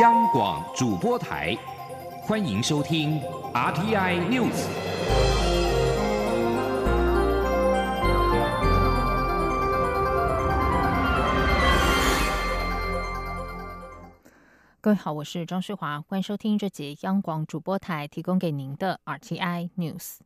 央广主播台，欢迎收听 RTI News。各位好，我是张世华，欢迎收听这节央广主播台提供给您的 RTI News。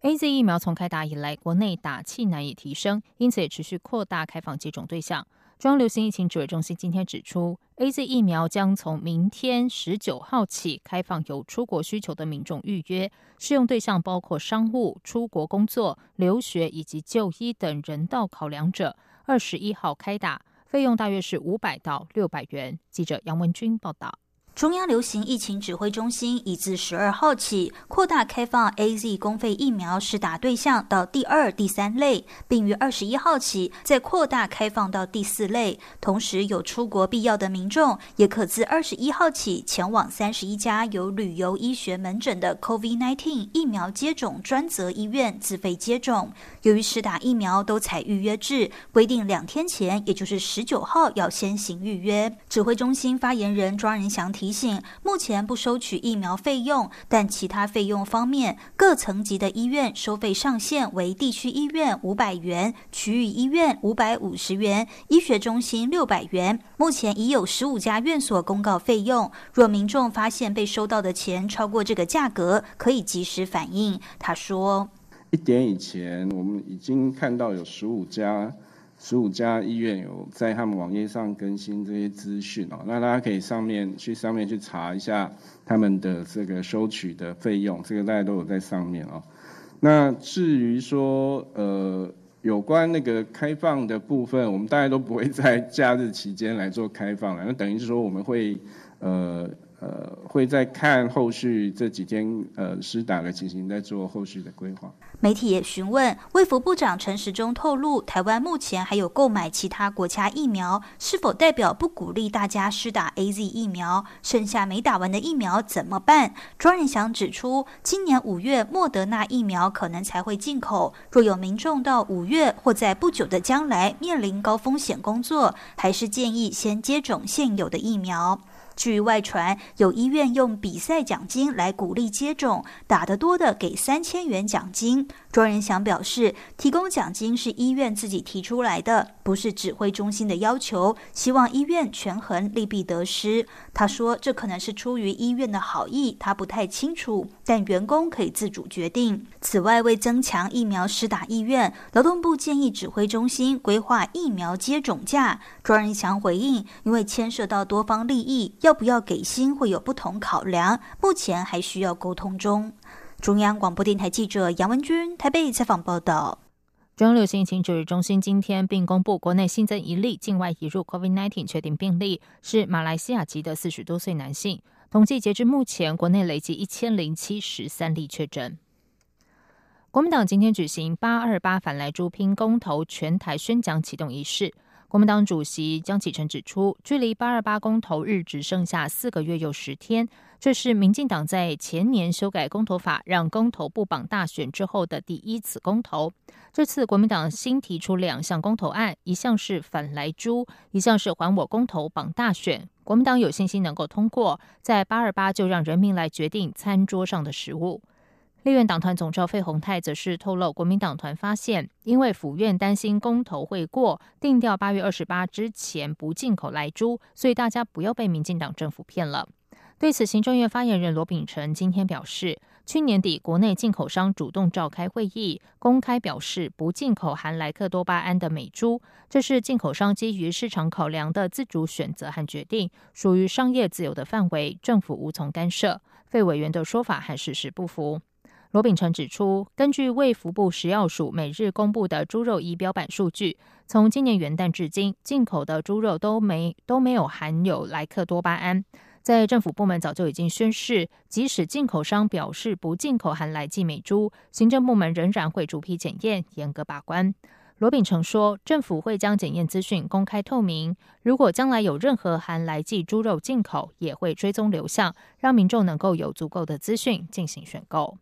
A Z 疫苗从开打以来，国内打气难以提升，因此也持续扩大开放接种对象。中央流行疫情指挥中心今天指出，A Z 疫苗将从明天十九号起开放有出国需求的民众预约，适用对象包括商务、出国工作、留学以及就医等人道考量者。二十一号开打，费用大约是五百到六百元。记者杨文军报道。中央流行疫情指挥中心已自十二号起扩大开放 A Z 公费疫苗施打对象到第二、第三类，并于二十一号起再扩大开放到第四类。同时，有出国必要的民众也可自二十一号起前往三十一家有旅游医学门诊的 COVID-19 疫苗接种专责医院自费接种。由于施打疫苗都采预约制，规定两天前，也就是十九号要先行预约。指挥中心发言人庄仁祥提。提醒：目前不收取疫苗费用，但其他费用方面，各层级的医院收费上限为地区医院五百元，区域医院五百五十元，医学中心六百元。目前已有十五家院所公告费用，若民众发现被收到的钱超过这个价格，可以及时反映。他说：一点以前，我们已经看到有十五家。十五家医院有在他们网页上更新这些资讯哦，那大家可以上面去上面去查一下他们的这个收取的费用，这个大家都有在上面哦。那至于说呃有关那个开放的部分，我们大家都不会在 假日期间来做开放了，那等于是说我们会呃。呃，会在看后续这几天呃施打的情形，在做后续的规划。媒体也询问卫福部长陈时中透露，台湾目前还有购买其他国家疫苗，是否代表不鼓励大家施打 A Z 疫苗？剩下没打完的疫苗怎么办？庄仁祥指出，今年五月莫德纳疫苗可能才会进口，若有民众到五月或在不久的将来面临高风险工作，还是建议先接种现有的疫苗。据外传，有医院用比赛奖金来鼓励接种，打得多的给三千元奖金。庄仁祥表示，提供奖金是医院自己提出来的，不是指挥中心的要求，希望医院权衡利弊得失。他说，这可能是出于医院的好意，他不太清楚，但员工可以自主决定。此外，为增强疫苗施打意愿，劳动部建议指挥中心规划疫苗接种价。庄仁祥回应，因为牵涉到多方利益。要不要给薪会有不同考量，目前还需要沟通中。中央广播电台记者杨文君台北采访报道。中央流行疫情指挥中心今天并公布，国内新增一例境外移入 COVID-19 确定病例，是马来西亚籍的四十多岁男性。统计截至目前，国内累计一千零七十三例确诊。国民党今天举行八二八反来珠拼公投全台宣讲启动仪式。国民党主席江启臣指出，距离八二八公投日只剩下四个月又十天，这是民进党在前年修改公投法，让公投不绑大选之后的第一次公投。这次国民党新提出两项公投案，一项是反来猪，一项是还我公投绑大选。国民党有信心能够通过，在八二八就让人民来决定餐桌上的食物。立院党团总召费鸿泰则是透露，国民党团发现，因为府院担心公投会过，定调八月二十八之前不进口来猪，所以大家不要被民进党政府骗了。对此，行政院发言人罗秉成今天表示，去年底国内进口商主动召开会议，公开表示不进口含莱克多巴胺的美猪，这是进口商基于市场考量的自主选择和决定，属于商业自由的范围，政府无从干涉。费委员的说法和事实不符。罗秉成指出，根据卫福部食药署每日公布的猪肉仪表板数据，从今年元旦至今，进口的猪肉都没都没有含有莱克多巴胺。在政府部门早就已经宣示，即使进口商表示不进口含来剂美猪，行政部门仍然会逐批检验，严格把关。罗秉成说，政府会将检验资讯公开透明，如果将来有任何含来剂猪肉进口，也会追踪流向，让民众能够有足够的资讯进行选购。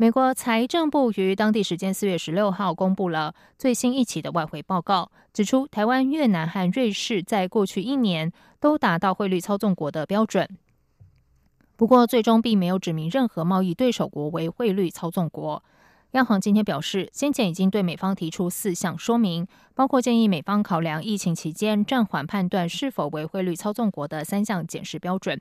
美国财政部于当地时间四月十六号公布了最新一期的外汇报告，指出台湾、越南和瑞士在过去一年都达到汇率操纵国的标准。不过，最终并没有指明任何贸易对手国为汇率操纵国。央行今天表示，先前已经对美方提出四项说明，包括建议美方考量疫情期间暂缓判断是否为汇率操纵国的三项检视标准。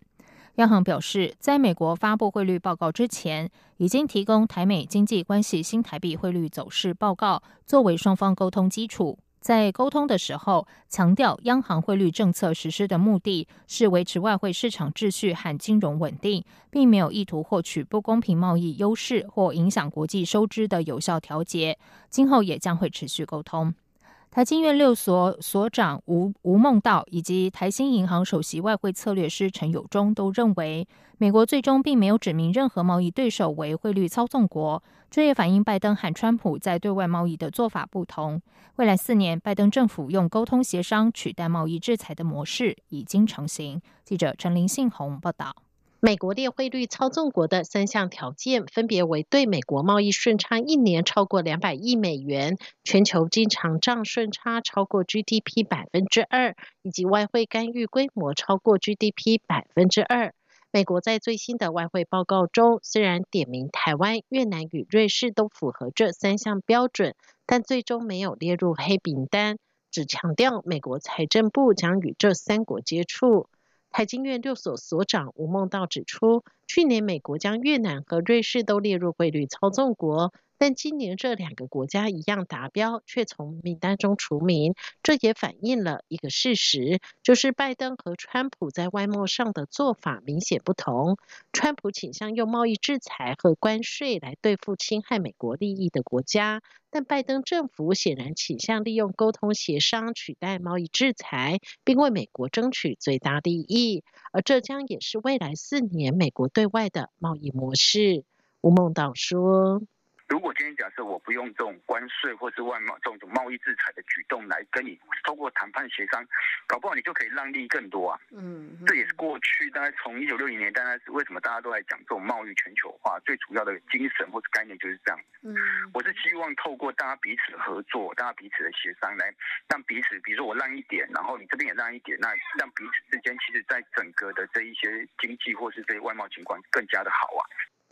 央行表示，在美国发布汇率报告之前，已经提供台美经济关系新台币汇率走势报告，作为双方沟通基础。在沟通的时候，强调央行汇率政策实施的目的是维持外汇市场秩序和金融稳定，并没有意图获取不公平贸易优势或影响国际收支的有效调节。今后也将会持续沟通。台经院六所所长吴吴孟道以及台新银行首席外汇策略师陈友忠都认为，美国最终并没有指明任何贸易对手为汇率操纵国，这也反映拜登和川普在对外贸易的做法不同。未来四年，拜登政府用沟通协商取代贸易制裁的模式已经成型。记者陈林信宏报道。美国列汇率操纵国的三项条件，分别为对美国贸易顺差一年超过两百亿美元，全球经常账顺差超过 GDP 百分之二，以及外汇干预规模超过 GDP 百分之二。美国在最新的外汇报告中，虽然点名台湾、越南与瑞士都符合这三项标准，但最终没有列入黑名单，只强调美国财政部将与这三国接触。台经院六所所长吴孟道指出，去年美国将越南和瑞士都列入汇率操纵国。但今年这两个国家一样达标，却从名单中除名，这也反映了一个事实，就是拜登和川普在外贸上的做法明显不同。川普倾向用贸易制裁和关税来对付侵害美国利益的国家，但拜登政府显然倾向利用沟通协商取代贸易制裁，并为美国争取最大利益。而这将也是未来四年美国对外的贸易模式。吴孟导说。如果今天假设我不用这种关税或是外贸这种贸易制裁的举动来跟你通过谈判协商，搞不好你就可以让利更多啊。嗯，这也是过去大概从一九六零年，大概是为什么大家都在讲这种贸易全球化最主要的精神或者概念就是这样。嗯，我是希望透过大家彼此合作，大家彼此的协商，来让彼此，比如说我让一点，然后你这边也让一点，那让彼此之间其实在整个的这一些经济或是这些外贸情况更加的好啊。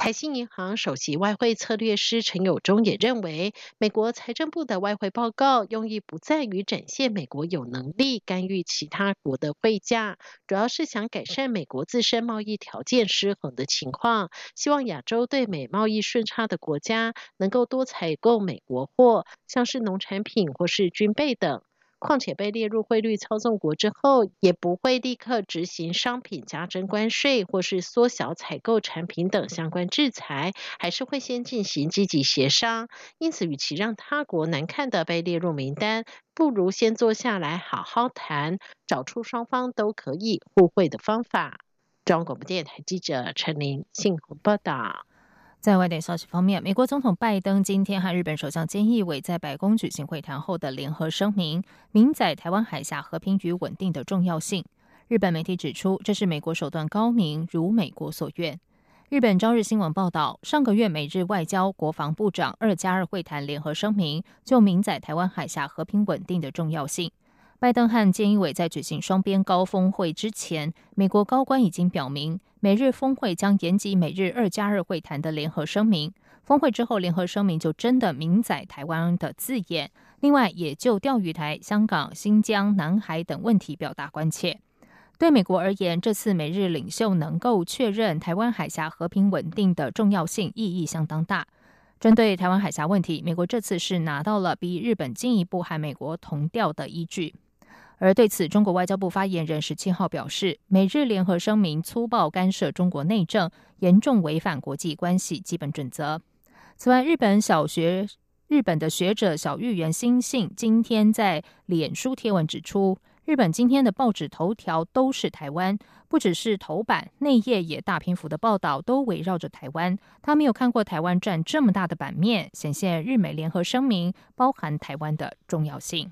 台新银行首席外汇策略师陈友忠也认为，美国财政部的外汇报告用意不在于展现美国有能力干预其他国的汇价，主要是想改善美国自身贸易条件失衡的情况，希望亚洲对美贸易顺差的国家能够多采购美国货，像是农产品或是军备等。况且被列入汇率操纵国之后，也不会立刻执行商品加征关税或是缩小采购产品等相关制裁，还是会先进行积极协商。因此，与其让他国难看的被列入名单，不如先坐下来好好谈，找出双方都可以互惠的方法。中央广播电台记者陈琳信鸿报道。在外电消息方面，美国总统拜登今天和日本首相菅义伟在白宫举行会谈后的联合声明，明载台湾海峡和平与稳定的重要性。日本媒体指出，这是美国手段高明，如美国所愿。日本朝日新闻报道，上个月美日外交国防部长二加二会谈联合声明，就明载台湾海峡和平稳定的重要性。拜登和菅义伟在举行双边高峰会之前，美国高官已经表明，美日峰会将延及美日二加二会谈的联合声明。峰会之后，联合声明就真的明载台湾的字眼。另外，也就钓鱼台、香港、新疆、南海等问题表达关切。对美国而言，这次美日领袖能够确认台湾海峡和平稳定的重要性，意义相当大。针对台湾海峡问题，美国这次是拿到了比日本进一步和美国同调的依据。而对此，中国外交部发言人十七号表示，美日联合声明粗暴干涉中国内政，严重违反国际关系基本准则。此外，日本小学日本的学者小玉原新信今天在脸书贴文指出，日本今天的报纸头条都是台湾，不只是头版，内页也大篇幅的报道都围绕着台湾。他没有看过台湾占这么大的版面，显现日美联合声明包含台湾的重要性。